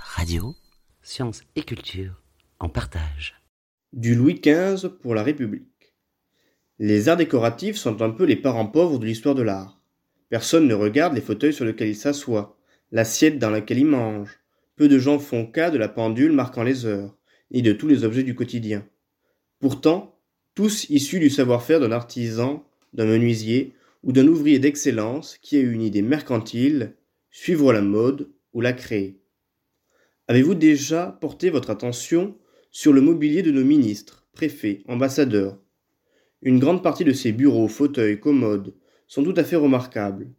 Radio. Sciences et culture en partage. Du Louis XV pour la République. Les arts décoratifs sont un peu les parents pauvres de l'histoire de l'art. Personne ne regarde les fauteuils sur lesquels il s'assoit, l'assiette dans laquelle il mange. Peu de gens font cas de la pendule marquant les heures, ni de tous les objets du quotidien. Pourtant, tous issus du savoir-faire d'un artisan, d'un menuisier ou d'un ouvrier d'excellence qui a eu une idée mercantile, suivre la mode ou la créer. Avez-vous déjà porté votre attention sur le mobilier de nos ministres, préfets, ambassadeurs? Une grande partie de ces bureaux, fauteuils, commodes sont tout à fait remarquables.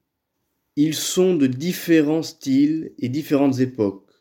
Ils sont de différents styles et différentes époques.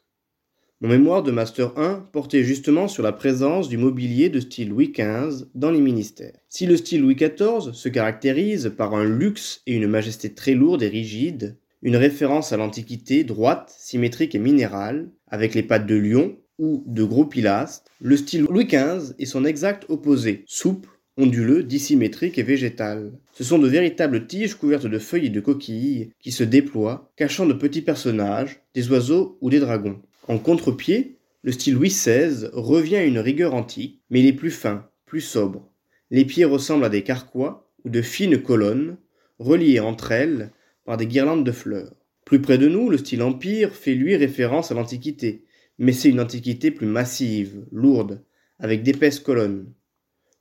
Mon mémoire de Master 1 portait justement sur la présence du mobilier de style Louis XV dans les ministères. Si le style Louis XIV se caractérise par un luxe et une majesté très lourde et rigide, une référence à l'Antiquité droite, symétrique et minérale, avec les pattes de lion ou de gros pilastres, le style Louis XV est son exact opposé, souple, onduleux, dissymétrique et végétal. Ce sont de véritables tiges couvertes de feuilles et de coquilles qui se déploient, cachant de petits personnages, des oiseaux ou des dragons. En contre-pied, le style Louis XVI revient à une rigueur antique, mais il est plus fin, plus sobre. Les pieds ressemblent à des carquois ou de fines colonnes, reliées entre elles par des guirlandes de fleurs. Plus près de nous, le style empire fait lui référence à l'Antiquité, mais c'est une Antiquité plus massive, lourde, avec d'épaisses colonnes.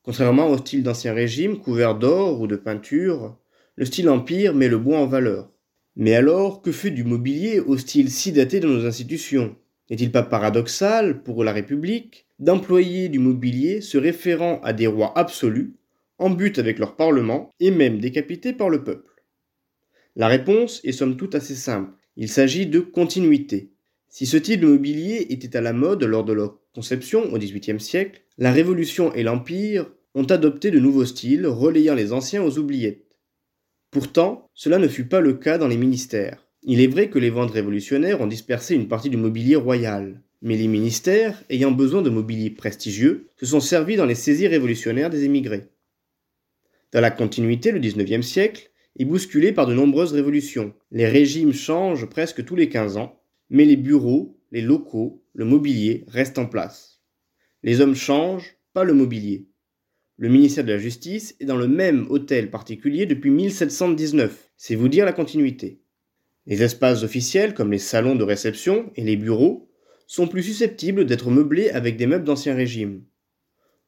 Contrairement au style d'Ancien Régime, couvert d'or ou de peinture, le style empire met le bois en valeur. Mais alors, que fait du mobilier au style si daté de nos institutions? N'est-il pas paradoxal, pour la République, d'employer du mobilier se référant à des rois absolus, en but avec leur parlement, et même décapités par le peuple? La réponse est somme toute assez simple. Il s'agit de continuité. Si ce type de mobilier était à la mode lors de leur conception au XVIIIe siècle, la Révolution et l'Empire ont adopté de nouveaux styles, relayant les anciens aux oubliettes. Pourtant, cela ne fut pas le cas dans les ministères. Il est vrai que les ventes révolutionnaires ont dispersé une partie du mobilier royal, mais les ministères, ayant besoin de mobilier prestigieux, se sont servis dans les saisies révolutionnaires des émigrés. Dans la continuité, le XIXe siècle, est bousculé par de nombreuses révolutions. Les régimes changent presque tous les 15 ans, mais les bureaux, les locaux, le mobilier restent en place. Les hommes changent, pas le mobilier. Le ministère de la Justice est dans le même hôtel particulier depuis 1719, c'est vous dire la continuité. Les espaces officiels, comme les salons de réception et les bureaux, sont plus susceptibles d'être meublés avec des meubles d'ancien régime.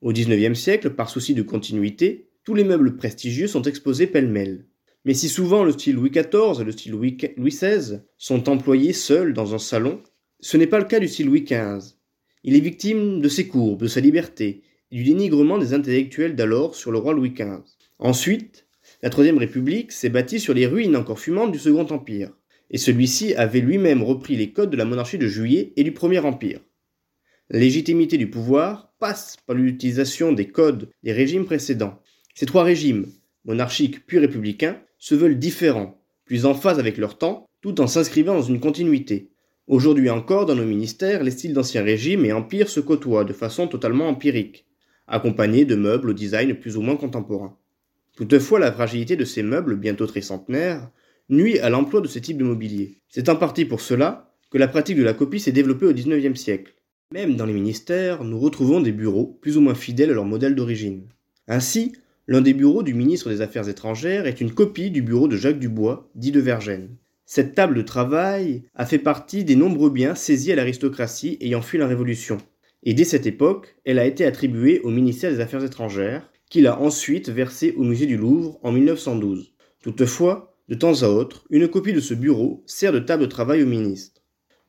Au XIXe siècle, par souci de continuité, tous les meubles prestigieux sont exposés pêle-mêle. Mais si souvent le style Louis XIV et le style Louis XVI sont employés seuls dans un salon, ce n'est pas le cas du style Louis XV. Il est victime de ses courbes, de sa liberté et du dénigrement des intellectuels d'alors sur le roi Louis XV. Ensuite, la Troisième République s'est bâtie sur les ruines encore fumantes du Second Empire, et celui-ci avait lui-même repris les codes de la monarchie de Juillet et du Premier Empire. La légitimité du pouvoir passe par l'utilisation des codes des régimes précédents. Ces trois régimes, monarchiques puis républicains, se veulent différents, plus en phase avec leur temps, tout en s'inscrivant dans une continuité. Aujourd'hui encore, dans nos ministères, les styles d'Ancien Régime et Empire se côtoient de façon totalement empirique, accompagnés de meubles au design plus ou moins contemporain. Toutefois, la fragilité de ces meubles, bientôt tricentenaires, nuit à l'emploi de ce type de mobilier. C'est en partie pour cela que la pratique de la copie s'est développée au XIXe siècle. Même dans les ministères, nous retrouvons des bureaux plus ou moins fidèles à leur modèle d'origine. Ainsi, L'un des bureaux du ministre des Affaires étrangères est une copie du bureau de Jacques Dubois, dit de Vergennes. Cette table de travail a fait partie des nombreux biens saisis à l'aristocratie ayant fui la Révolution. Et dès cette époque, elle a été attribuée au ministère des Affaires étrangères, qui l'a ensuite versée au musée du Louvre en 1912. Toutefois, de temps à autre, une copie de ce bureau sert de table de travail au ministre.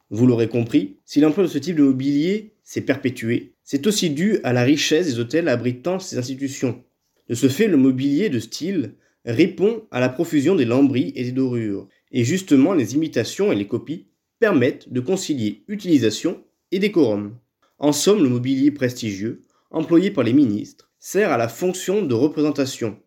Vous l'aurez compris, si l'emploi de ce type de mobilier s'est perpétué, c'est aussi dû à la richesse des hôtels abritant ces institutions, de ce fait, le mobilier de style répond à la profusion des lambris et des dorures, et justement les imitations et les copies permettent de concilier utilisation et décorum. En somme, le mobilier prestigieux, employé par les ministres, sert à la fonction de représentation.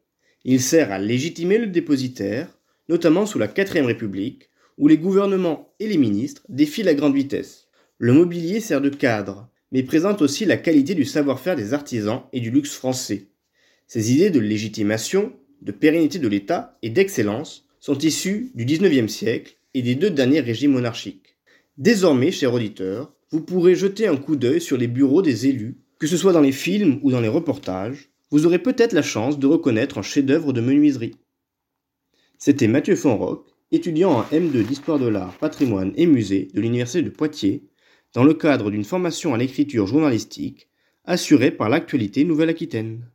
Il sert à légitimer le dépositaire, notamment sous la 4ème République, où les gouvernements et les ministres défient la grande vitesse. Le mobilier sert de cadre, mais présente aussi la qualité du savoir-faire des artisans et du luxe français. Ces idées de légitimation, de pérennité de l'État et d'excellence sont issues du XIXe siècle et des deux derniers régimes monarchiques. Désormais, chers auditeurs, vous pourrez jeter un coup d'œil sur les bureaux des élus, que ce soit dans les films ou dans les reportages, vous aurez peut-être la chance de reconnaître un chef-d'œuvre de menuiserie. C'était Mathieu Fonroc, étudiant en M2 d'Histoire de l'Art, Patrimoine et Musée de l'Université de Poitiers, dans le cadre d'une formation à l'écriture journalistique assurée par l'Actualité Nouvelle-Aquitaine.